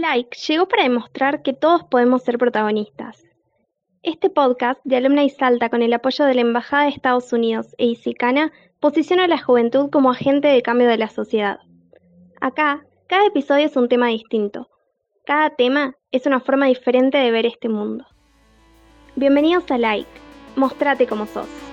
Like llegó para demostrar que todos podemos ser protagonistas. Este podcast de Alumna y Salta, con el apoyo de la Embajada de Estados Unidos e ICICANA, posiciona a la juventud como agente de cambio de la sociedad. Acá, cada episodio es un tema distinto. Cada tema es una forma diferente de ver este mundo. Bienvenidos a Like. Mostrate como sos.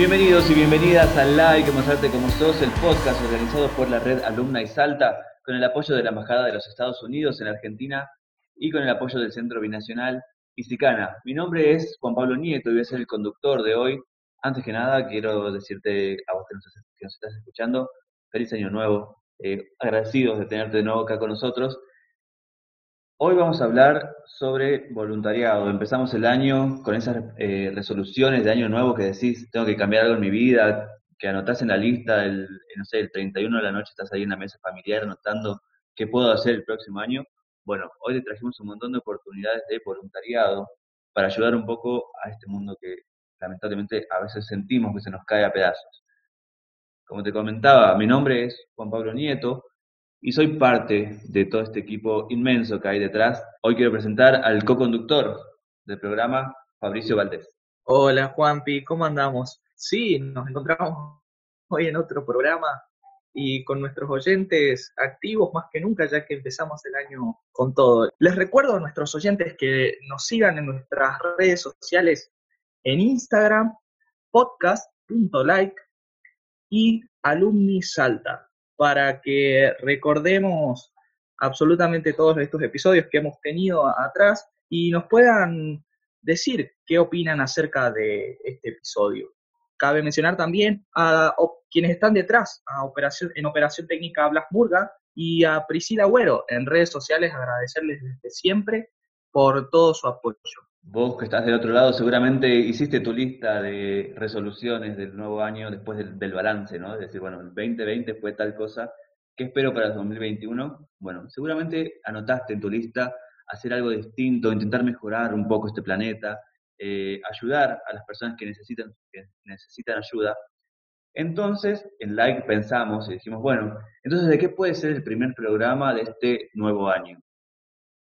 Bienvenidos y bienvenidas a Like, Mostrarte como sos, el podcast organizado por la red Alumna y Salta, con el apoyo de la Embajada de los Estados Unidos en Argentina y con el apoyo del Centro Binacional Isicana. Mi nombre es Juan Pablo Nieto y voy a ser el conductor de hoy. Antes que nada, quiero decirte a vos que nos, estás escuchando, feliz año nuevo, eh, agradecidos de tenerte de nuevo acá con nosotros Hoy vamos a hablar sobre voluntariado. Empezamos el año con esas eh, resoluciones de año nuevo que decís, tengo que cambiar algo en mi vida, que anotás en la lista, el, no sé, el 31 de la noche estás ahí en la mesa familiar anotando qué puedo hacer el próximo año. Bueno, hoy te trajimos un montón de oportunidades de voluntariado para ayudar un poco a este mundo que lamentablemente a veces sentimos que se nos cae a pedazos. Como te comentaba, mi nombre es Juan Pablo Nieto, y soy parte de todo este equipo inmenso que hay detrás. Hoy quiero presentar al co-conductor del programa, Fabricio Valdés. Hola Juanpi, ¿cómo andamos? Sí, nos encontramos hoy en otro programa y con nuestros oyentes activos más que nunca ya que empezamos el año con todo. Les recuerdo a nuestros oyentes que nos sigan en nuestras redes sociales en Instagram, podcast.like y alumni salta para que recordemos absolutamente todos estos episodios que hemos tenido atrás y nos puedan decir qué opinan acerca de este episodio. Cabe mencionar también a, quienes están detrás, a operación, en Operación Técnica Blas Murga y a Priscila Güero en redes sociales, agradecerles desde siempre por todo su apoyo. Vos que estás del otro lado, seguramente hiciste tu lista de resoluciones del nuevo año después del, balance, ¿no? Es decir, bueno, el 2020 fue tal cosa, ¿qué espero para el 2021? Bueno, seguramente anotaste en tu lista hacer algo distinto, intentar mejorar un poco este planeta, eh, ayudar a las personas que necesitan, que necesitan ayuda. Entonces, en Like pensamos y dijimos, bueno, entonces, ¿de qué puede ser el primer programa de este nuevo año?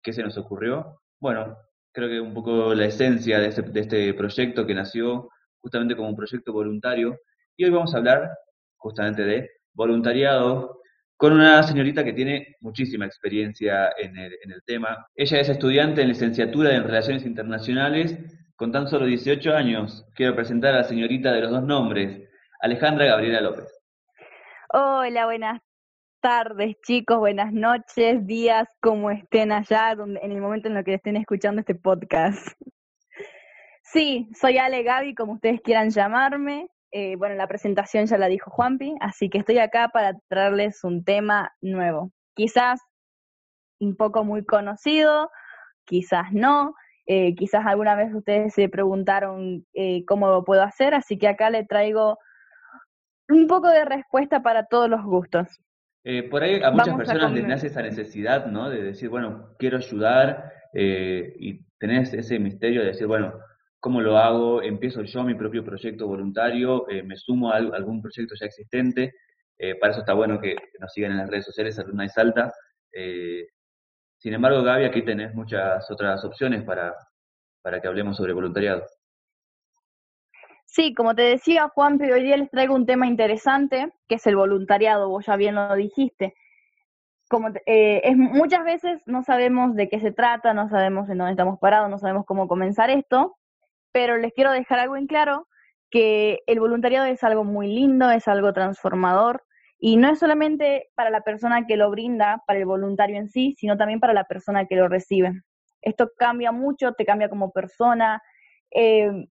¿Qué se nos ocurrió? Bueno, creo que un poco la esencia de este, proyecto que nació justamente como un proyecto voluntario. Y hoy vamos a hablar justamente de voluntariado con una señorita que tiene muchísima experiencia en el, en el tema. Ella es estudiante en licenciatura en Relaciones Internacionales con tan solo 18 años. Quiero presentar a la señorita de los dos nombres, Alejandra Gabriela López. Hola, buenas tardes, chicos, buenas noches, días, como estén allá, donde, en el momento en el que estén escuchando este podcast. Sí, soy Ale Gaby, como ustedes quieran llamarme. Eh, bueno, la presentación ya la dijo Juanpi, así que estoy acá para traerles un tema nuevo. Quizás un poco muy conocido, quizás no. Eh, quizás alguna vez ustedes se preguntaron eh, cómo lo puedo hacer, así que acá le traigo un poco de respuesta para todos los gustos. Eh, por ahí a muchas personas les nace esa necesidad, ¿no? De decir, bueno, quiero ayudar eh, y tener ese misterio de decir, bueno, ¿cómo lo hago? Empiezo yo mi propio proyecto voluntario, eh, me sumo a algún proyecto ya existente. para eso está bueno que nos sigan en las redes sociales, Alumna y Salta. sin embargo, Gaby, aquí tenés muchas otras opciones para, para que hablemos sobre voluntariado. Sí, como te decía Juan, hoy día les traigo un tema interesante, que es el voluntariado, vos ya bien lo dijiste. Como eh, es, muchas veces no sabemos de qué se trata, no sabemos en dónde estamos parados, no sabemos cómo comenzar esto, pero les quiero dejar algo en claro, que el voluntariado es algo muy lindo, es algo transformador, y no es solamente para la persona que lo brinda, para el voluntario en sí, sino también para la persona que lo recibe. Esto cambia mucho, te cambia como persona, eh,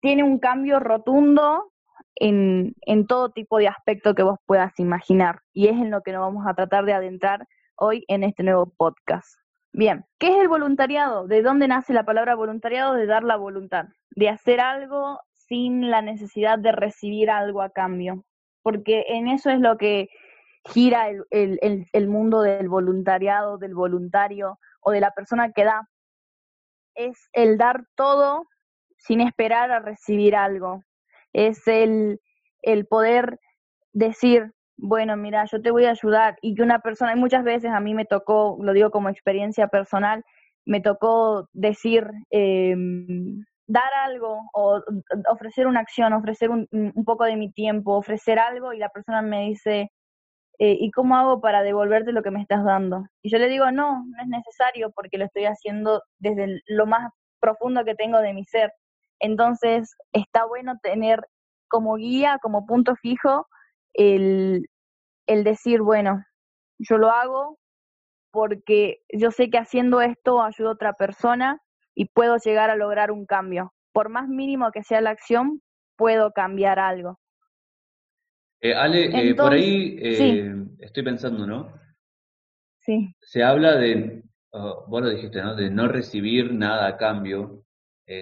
tiene un cambio rotundo en, en, todo tipo de aspecto que vos puedas imaginar. Y es en lo que nos vamos a tratar de adentrar hoy en este nuevo podcast. Bien, ¿qué es el voluntariado? ¿De dónde nace la palabra voluntariado? De dar la voluntad, de hacer algo sin la necesidad de recibir algo a cambio. Porque en eso es lo que gira el, el, el mundo del voluntariado, del voluntario o de la persona que da. es el dar todo sin esperar a recibir algo. Es el, el poder decir, bueno, mira, yo te voy a ayudar y que una persona, y muchas veces a mí me tocó, lo digo como experiencia personal, me tocó decir, eh, dar algo o ofrecer una acción, ofrecer un, un, poco de mi tiempo, ofrecer algo y la persona me dice, eh, ¿y cómo hago para devolverte lo que me estás dando? Y yo le digo, no, no es necesario porque lo estoy haciendo desde lo más profundo que tengo de mi ser. Entonces, está bueno tener como guía, como punto fijo, el, el decir, bueno, yo lo hago porque yo sé que haciendo esto ayudo a otra persona y puedo llegar a lograr un cambio. Por más mínimo que sea la acción, puedo cambiar algo. Eh, Ale, eh, por ahí eh, estoy pensando, ¿no? Sí. Se habla de, oh, vos lo dijiste, ¿no? De no recibir nada a cambio.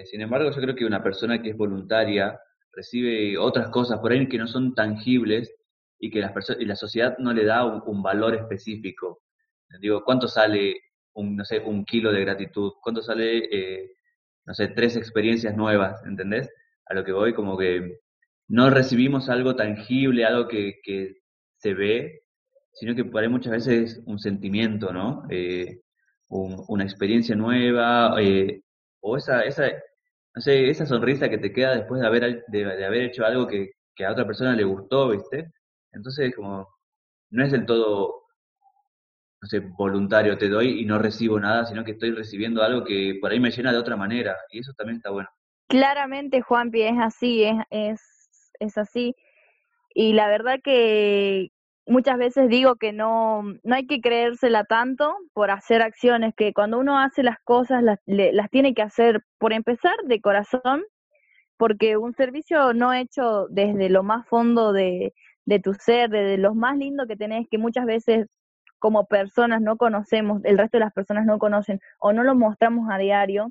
Sin embargo, yo creo que una persona que es voluntaria recibe otras cosas por ahí que no son tangibles y que las y la sociedad no le da un, valor específico. Digo, ¿cuánto sale un, no sé, un kilo de gratitud? ¿Cuánto sale, no sé, tres experiencias nuevas? ¿Entendés? A lo que voy, como que no recibimos algo tangible, algo que, se ve, sino que por ahí muchas veces un sentimiento, ¿no? Eh, una experiencia nueva, eh, o esa, esa, no sé, esa sonrisa que te queda después de haber, de, haber hecho algo que, que, a otra persona le gustó, ¿viste? Entonces, como, no es del todo, no sé, voluntario, te doy y no recibo nada, sino que estoy recibiendo algo que por ahí me llena de otra manera, y eso también está bueno. Claramente, Juanpi, es así, es, es es así. Y la verdad que muchas veces digo que no, no hay que creérsela tanto por hacer acciones, que cuando uno hace las cosas las, las tiene que hacer, por empezar, de corazón, porque un servicio no hecho desde lo más fondo de, de tu ser, desde lo más lindo que tenés, que muchas veces como personas no conocemos, el resto de las personas no conocen o no lo mostramos a diario,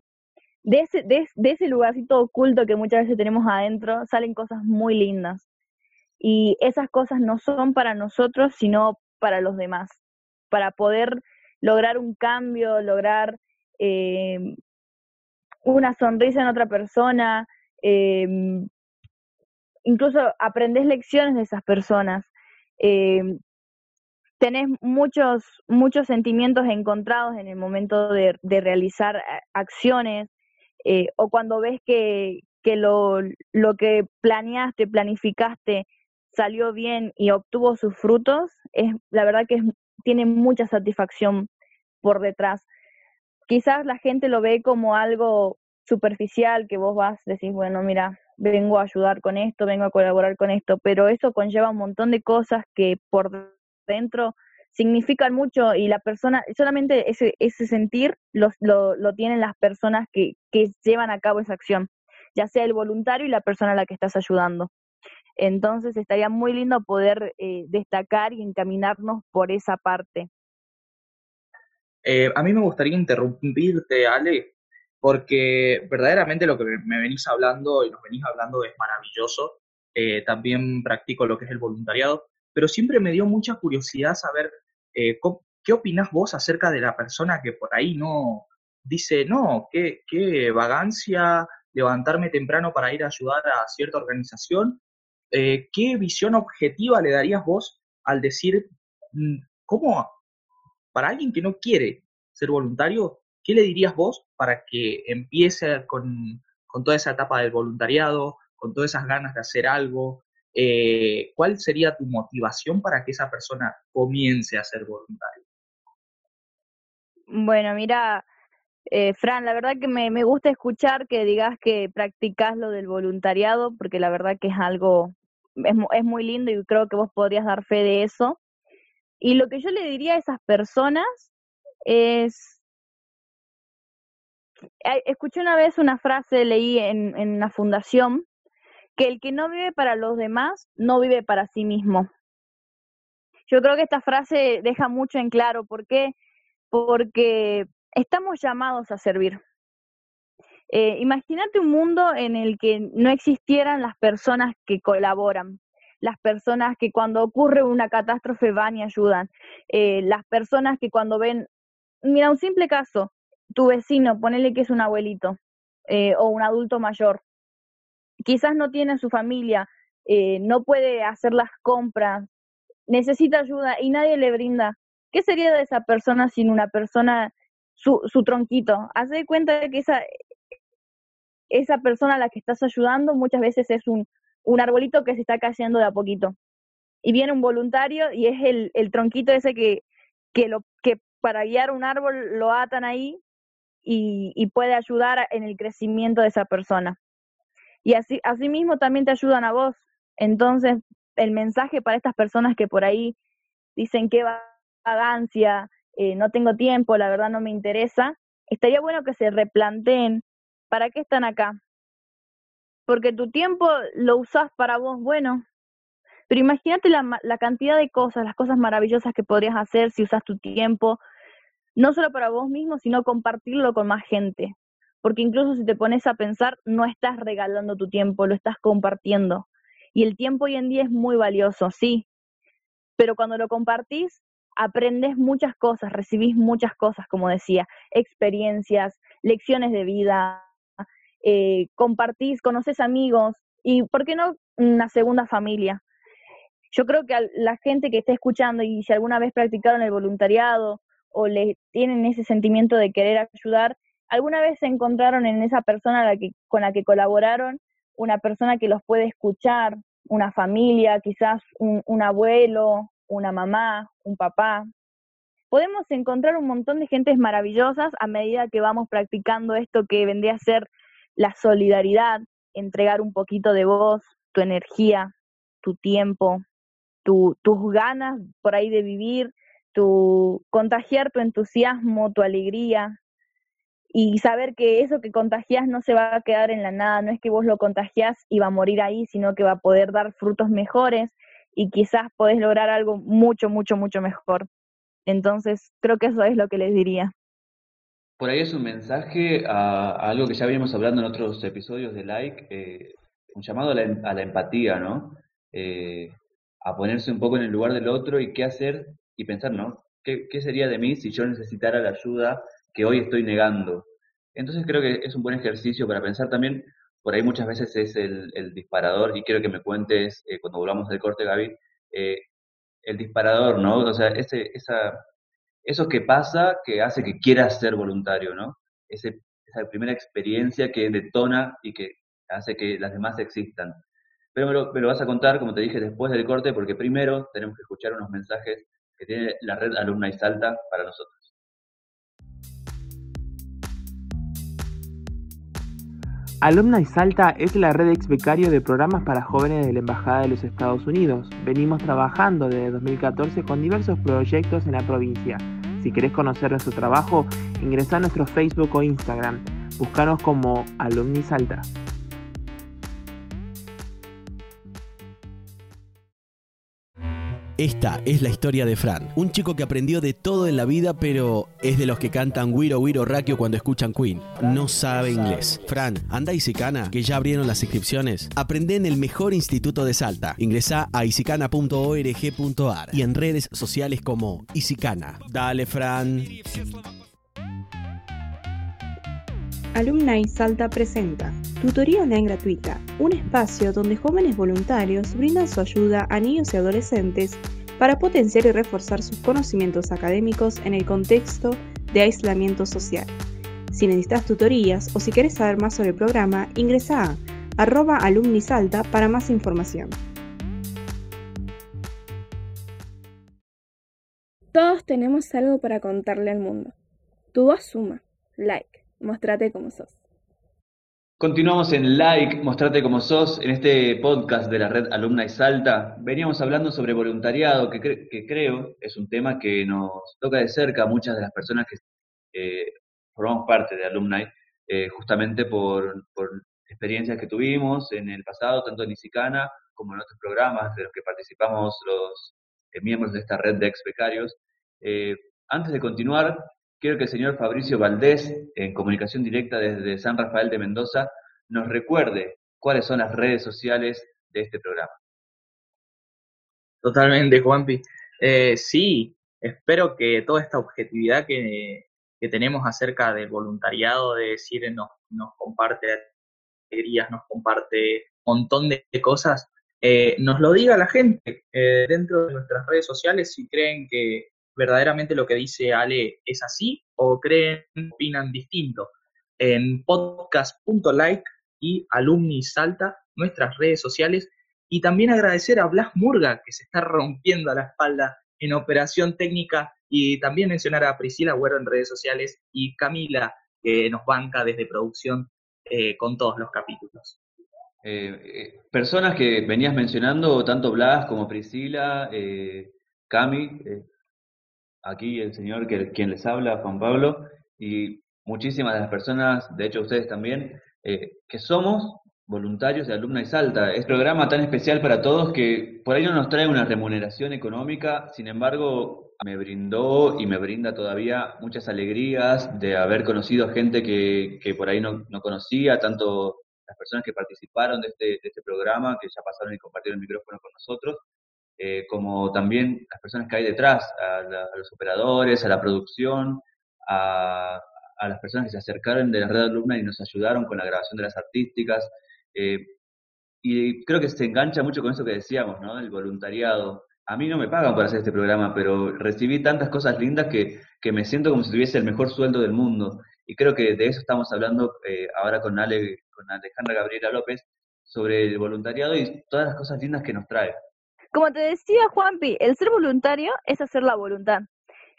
de ese, de, de ese lugarcito oculto que muchas veces tenemos adentro salen cosas muy lindas. Y esas cosas no son para nosotros, sino para los demás. Para poder lograr un cambio, lograr eh, una sonrisa en otra persona, eh, incluso aprendes lecciones de esas personas. Eh, tenés muchos, muchos sentimientos encontrados en el momento de, de realizar acciones, eh, o cuando ves que, que lo, lo que planeaste, planificaste, salió bien y obtuvo sus frutos, es la verdad que tiene mucha satisfacción por detrás. Quizás la gente lo ve como algo superficial, que vos vas, decís, bueno, mira, vengo a ayudar con esto, vengo a colaborar con esto, pero eso conlleva un montón de cosas que por dentro significan mucho y la persona, solamente ese, ese sentir lo, lo, tienen las personas que, que llevan a cabo esa acción, ya sea el voluntario y la persona a la que estás ayudando. Entonces estaría muy lindo poder eh, destacar y encaminarnos por esa parte. Eh, a mí me gustaría interrumpirte, Ale, porque verdaderamente lo que me venís hablando y nos venís hablando es maravilloso. Eh, también practico lo que es el voluntariado, pero siempre me dio mucha curiosidad saber ¿qué opinás vos acerca de la persona que por ahí no dice, no, qué, qué vagancia levantarme temprano para ir a ayudar a cierta organización? Eh, ¿Qué visión objetiva le darías vos al decir, mm, cómo, para alguien que no quiere ser voluntario, ¿qué le dirías vos para que empiece con, con toda esa etapa del voluntariado, con todas esas ganas de hacer algo, eh, ¿cuál sería tu motivación para que esa persona comience a ser voluntario? Bueno, mira, eh, Fran, la verdad que me, me, gusta escuchar que digas que practicas lo del voluntariado, porque la verdad que es algo, es, es muy lindo y creo que vos podrías dar fe de eso. Y lo que yo le diría a esas personas es, escuché una vez una frase, leí en, en una fundación, que el que no vive para los demás no vive para sí mismo. Yo creo que esta frase deja mucho en claro. ¿Por qué? Porque estamos llamados a servir. Eh, imagínate un mundo en el que no existieran las personas que colaboran, las personas que cuando ocurre una catástrofe van y ayudan, eh, las personas que cuando ven, mira, un simple caso, tu vecino, ponele que es un abuelito eh, o un adulto mayor, quizás no tiene su familia, eh, no puede hacer las compras, necesita ayuda y nadie le brinda. ¿Qué sería de esa persona sin una persona, su, su tronquito? Haz de cuenta que esa, esa persona a la que estás ayudando muchas veces es un, un arbolito que se está cayendo de a poquito. Y viene un voluntario y es el, el tronquito ese que, que, lo, que para guiar un árbol lo atan ahí y, y puede ayudar en el crecimiento de esa persona. Y así, así mismo también te ayudan a vos. Entonces, el mensaje para estas personas que por ahí dicen que vagancia, eh, no tengo tiempo, la verdad no me interesa, estaría bueno que se replanteen para qué están acá. Porque tu tiempo lo usás para vos, bueno, pero imagínate la, la cantidad de cosas, las cosas maravillosas que podrías hacer si usas tu tiempo, no solo para vos mismo, sino compartirlo con más gente. Porque incluso si te pones a pensar, no estás regalando tu tiempo, lo estás compartiendo. Y el tiempo hoy en día es muy valioso, sí, pero cuando lo compartís, aprendes muchas cosas, recibís muchas cosas, como decía, experiencias, lecciones de vida, eh, compartís, conoces amigos y, ¿por qué no, una segunda familia? Yo creo que la gente que esté escuchando y si alguna vez practicaron el voluntariado o le tienen ese sentimiento de querer ayudar, alguna vez se encontraron en esa persona con la que colaboraron una persona que los puede escuchar, una familia, quizás un, un abuelo, una mamá, un papá. Podemos encontrar un montón de gentes maravillosas a medida que vamos practicando esto que vendría a ser la solidaridad, entregar un poquito de voz, tu energía, tu tiempo, tu, tus ganas por ahí de vivir, tu contagiar tu entusiasmo, tu alegría, y saber que eso que contagias no se va a quedar en la nada, no es que vos lo contagias y va a morir ahí, sino que va a poder dar frutos mejores y quizás podés lograr algo mucho, mucho, mucho mejor. Entonces, creo que eso es lo que les diría. Por ahí es un mensaje a, algo que ya veníamos hablando en otros episodios de Like, eh, un llamado a la, em, a la empatía, ¿no? Eh, a ponerse un poco en el lugar del otro y qué hacer y pensar, ¿no? ¿Qué, ¿Qué sería de mí si yo necesitara la ayuda que hoy estoy negando. Entonces creo que es un buen ejercicio para pensar también, por ahí muchas veces es el, disparador, y quiero que me cuentes, eh, cuando volvamos del corte, Gaby, eh, el disparador, ¿no? O sea, ese, esa, eso que pasa que hace que quieras ser voluntario, ¿no? Ese, esa primera experiencia que detona y que hace que las demás existan. Pero me lo, me lo vas a contar, como te dije, después del corte, porque primero tenemos que escuchar unos mensajes que tiene la red Alumna y Salta para nosotros. Alumna Salta es la red ex becario de programas para jóvenes de la Embajada de los Estados Unidos. Venimos trabajando desde 2014 con diversos proyectos en la provincia. Si querés conocer nuestro trabajo, ingresa a nuestro Facebook o Instagram. Búscanos como Alumni Salta. Esta es la historia de Fran, un chico que aprendió de todo en la vida, pero es de los que cantan Wiro Wiro Rakio cuando escuchan Queen. No sabe inglés. Fran, anda a Isicana, que ya abrieron las inscripciones. Aprende en el mejor instituto de Salta. Ingresa a isicana.org.ar y en redes sociales como Isicana. Dale, Fran. Alumni Salta presenta Tutoría Online Gratuita, un espacio donde jóvenes voluntarios brindan su ayuda a niños y adolescentes para potenciar y reforzar sus conocimientos académicos en el contexto de aislamiento social. Si necesitas tutorías o si quieres saber más sobre el programa, ingresa a arroba alumnisalta para más información. Todos tenemos algo para contarle al mundo. Tu voz suma. Like. Mostrate como sos. Continuamos en Like, Mostrate como sos, en este podcast de la red Alumna y Salta. Veníamos hablando sobre voluntariado, que, que creo es un tema que nos toca de cerca a muchas de las personas que eh, formamos parte de Alumni, eh, justamente por, experiencias que tuvimos en el pasado, tanto en Isicana como en otros programas de los que participamos los eh, miembros de esta red de ex becarios. antes de continuar, quiero que el señor Fabricio Valdés, en comunicación directa desde San Rafael de Mendoza, nos recuerde cuáles son las redes sociales de este programa. Totalmente, Juanpi. Eh, sí, espero que toda esta objetividad que, tenemos acerca del voluntariado, de decir, nos, nos comparte alegrías, nos comparte un montón de cosas, eh, nos lo diga la gente eh, dentro de nuestras redes sociales si creen que verdaderamente lo que dice Ale es así o creen, opinan distinto. En podcast.like y Alumni Salta, nuestras redes sociales, y también agradecer a Blas Murga, que se está rompiendo a la espalda en operación técnica, y también mencionar a Priscila Güero en redes sociales y Camila, que nos banca desde producción eh, con todos los capítulos. Eh, eh, personas que venías mencionando, tanto Blas como Priscila, Cami, aquí el señor que, quien les habla, Juan Pablo, y muchísimas de las personas, de hecho ustedes también, que somos voluntarios de Alumna y Salta. Es un programa tan especial para todos que por ahí no nos trae una remuneración económica, sin embargo me brindó y me brinda todavía muchas alegrías de haber conocido gente que, que por ahí no, no conocía, tanto las personas que participaron de este, de este programa, que ya pasaron y compartieron el micrófono con nosotros, eh, como también las personas que hay detrás, a, los operadores, a la producción, a, a, las personas que se acercaron de la red alumna y nos ayudaron con la grabación de las artísticas. Eh, y creo que se engancha mucho con eso que decíamos, ¿no? El voluntariado. A mí no me pagan por hacer este programa, pero recibí tantas cosas lindas que, que me siento como si tuviese el mejor sueldo del mundo. Y creo que de eso estamos hablando eh, ahora con, Ale, con Alejandra Gabriela López sobre el voluntariado y todas las cosas lindas que nos trae. Como te decía Juanpi, el ser voluntario es hacer la voluntad.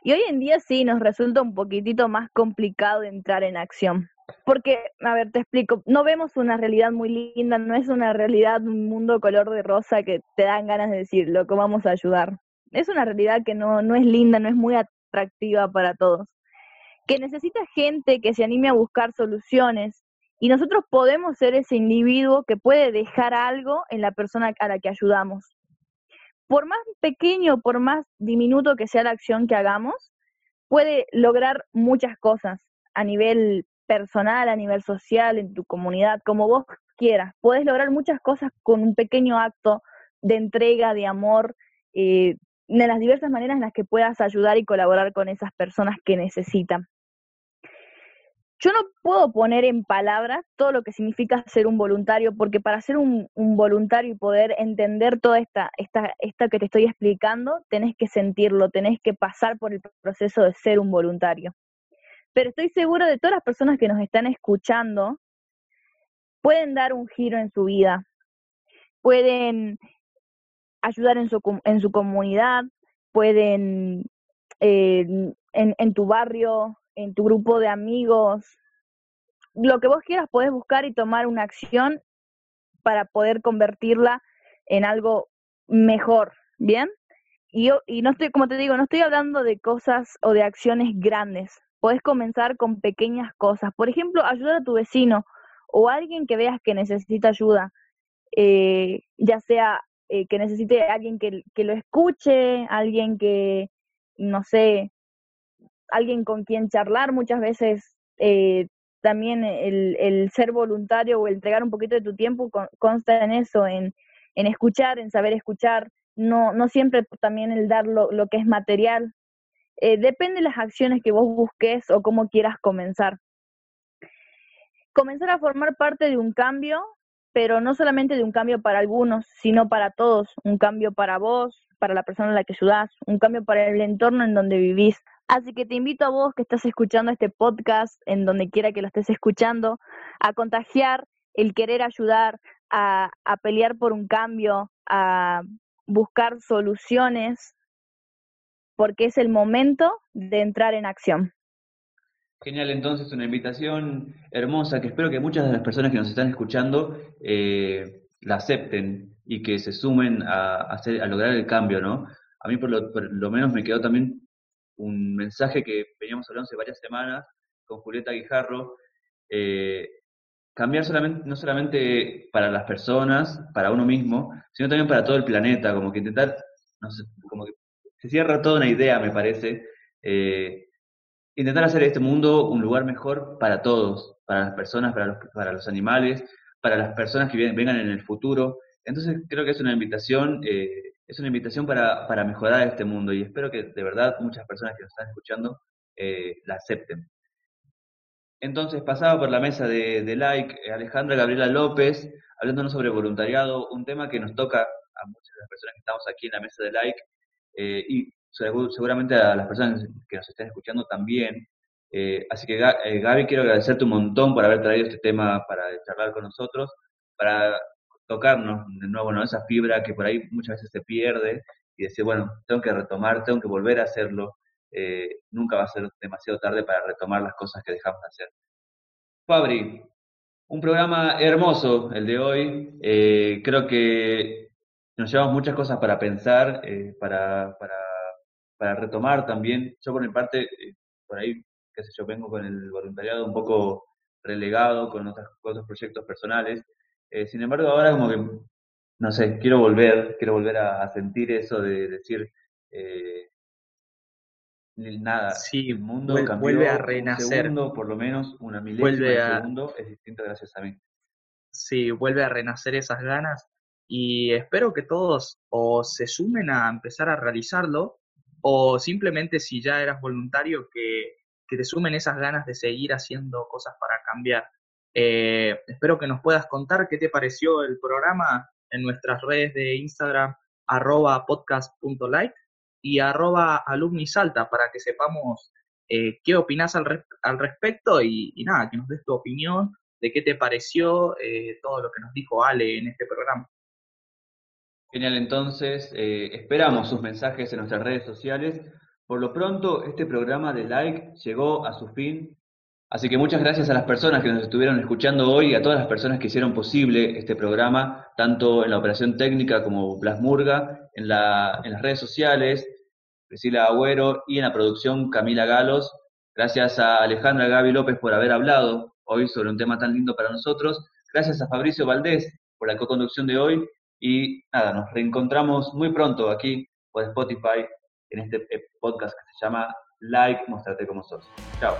Y hoy en día sí nos resulta un poquitito más complicado entrar en acción. Porque, a ver, te explico, no vemos una realidad muy linda, no es una realidad, un mundo color de rosa que te dan ganas de decir, loco, vamos a ayudar. Es una realidad que no, no es linda, no es muy atractiva para todos que necesita gente que se anime a buscar soluciones y nosotros podemos ser ese individuo que puede dejar algo en la persona a la que ayudamos. Por más pequeño, por más diminuto que sea la acción que hagamos, puede lograr muchas cosas a nivel personal, a nivel social, en tu comunidad, como vos quieras. Puedes lograr muchas cosas con un pequeño acto de entrega, de amor, eh, de las diversas maneras en las que puedas ayudar y colaborar con esas personas que necesitan. Yo no puedo poner en palabras todo lo que significa ser un voluntario, porque para ser un, voluntario y poder entender toda esta, esta, esta que te estoy explicando, tenés que sentirlo, tenés que pasar por el proceso de ser un voluntario. Pero estoy segura de todas las personas que nos están escuchando, pueden dar un giro en su vida, pueden ayudar en su, en su comunidad, pueden eh, en, en tu barrio en tu grupo de amigos, lo que vos quieras, podés buscar y tomar una acción para poder convertirla en algo mejor, ¿bien? Y, yo, y no estoy, como te digo, no estoy hablando de cosas o de acciones grandes. Podés comenzar con pequeñas cosas. Por ejemplo, ayudar a tu vecino o alguien que veas que necesita ayuda. Eh, ya sea eh, que necesite alguien que, que lo escuche, alguien que, no sé, alguien con quien charlar, muchas veces eh, también el, el, ser voluntario o el entregar un poquito de tu tiempo consta en eso, en, en escuchar, en saber escuchar, no, no siempre también el dar lo, lo que es material. Eh, depende de las acciones que vos busques o cómo quieras comenzar. Comenzar a formar parte de un cambio, pero no solamente de un cambio para algunos, sino para todos. Un cambio para vos, para la persona a la que ayudás, un cambio para el entorno en donde vivís. Así que te invito a vos que estás escuchando este podcast, en donde quiera que lo estés escuchando, a contagiar el querer ayudar, a, pelear por un cambio, a buscar soluciones, porque es el momento de entrar en acción. Genial, entonces una invitación hermosa que espero que muchas de las personas que nos están escuchando eh, la acepten y que se sumen a, hacer, a lograr el cambio, ¿no? A mí por lo menos me quedó también un mensaje que veníamos hablando hace varias semanas con Julieta Guijarro, eh, cambiar solamente, no solamente para las personas, para uno mismo, sino también para todo el planeta, como que intentar, no sé, como que se cierra toda una idea, me parece, eh, intentar hacer este mundo un lugar mejor para todos, para las personas, para los, para los animales, para las personas que vengan en el futuro. Entonces creo que es una invitación eh, es una invitación para, para mejorar este mundo y espero que de verdad muchas personas que nos están escuchando eh, la acepten. Entonces pasaba por la mesa de, like eh, Alejandra Gabriela López, hablándonos sobre voluntariado, un tema que nos toca a muchas de las personas que estamos aquí en la mesa de like eh, y seguramente a las personas que nos están escuchando también. así que Gaby, quiero agradecerte un montón por haber traído este tema para charlar con nosotros, para tocarnos de nuevo ¿no? esa fibra que por ahí muchas veces se pierde y decir, bueno, tengo que retomar, tengo que volver a hacerlo, eh, nunca va a ser demasiado tarde para retomar las cosas que dejamos de hacer. Fabri, un programa hermoso el de hoy, eh, creo que nos llevamos muchas cosas para pensar, eh, para, para, para, retomar también. Yo por mi parte, por ahí, qué sé yo, vengo con el voluntariado un poco relegado con otros, otros proyectos personales. Sin embargo, ahora como que no sé, quiero volver, quiero volver a, sentir eso de decir, eh, nada, sí, el mundo vuelve, vuelve a renacer. Segundo, por lo menos, una milésima de segundo es distinto gracias a mí. Sí, vuelve a renacer esas ganas y espero que todos o se sumen a empezar a realizarlo o simplemente si ya eras voluntario que, que te sumen esas ganas de seguir haciendo cosas para cambiar. Eh, espero que nos puedas contar qué te pareció el programa en nuestras redes de Instagram, arroba podcast.like y arroba alumnisalta para que sepamos eh, qué opinas al, respecto y, nada, que nos des tu opinión de qué te pareció eh, todo lo que nos dijo Ale en este programa. Genial, entonces esperamos sus mensajes en nuestras redes sociales. Por lo pronto, este programa de like llegó a su fin. Así que muchas gracias a las personas que nos estuvieron escuchando hoy y a todas las personas que hicieron posible este programa, tanto en la operación técnica como Blas Murga, en, la, en las redes sociales, Priscila Agüero y en la producción Camila Galos. Gracias a Alejandra Gaby López por haber hablado hoy sobre un tema tan lindo para nosotros. Gracias a Fabricio Valdés por la co-conducción de hoy. Y nada, nos reencontramos muy pronto aquí por Spotify en este podcast que se llama Like, mostrate como sos. Chao.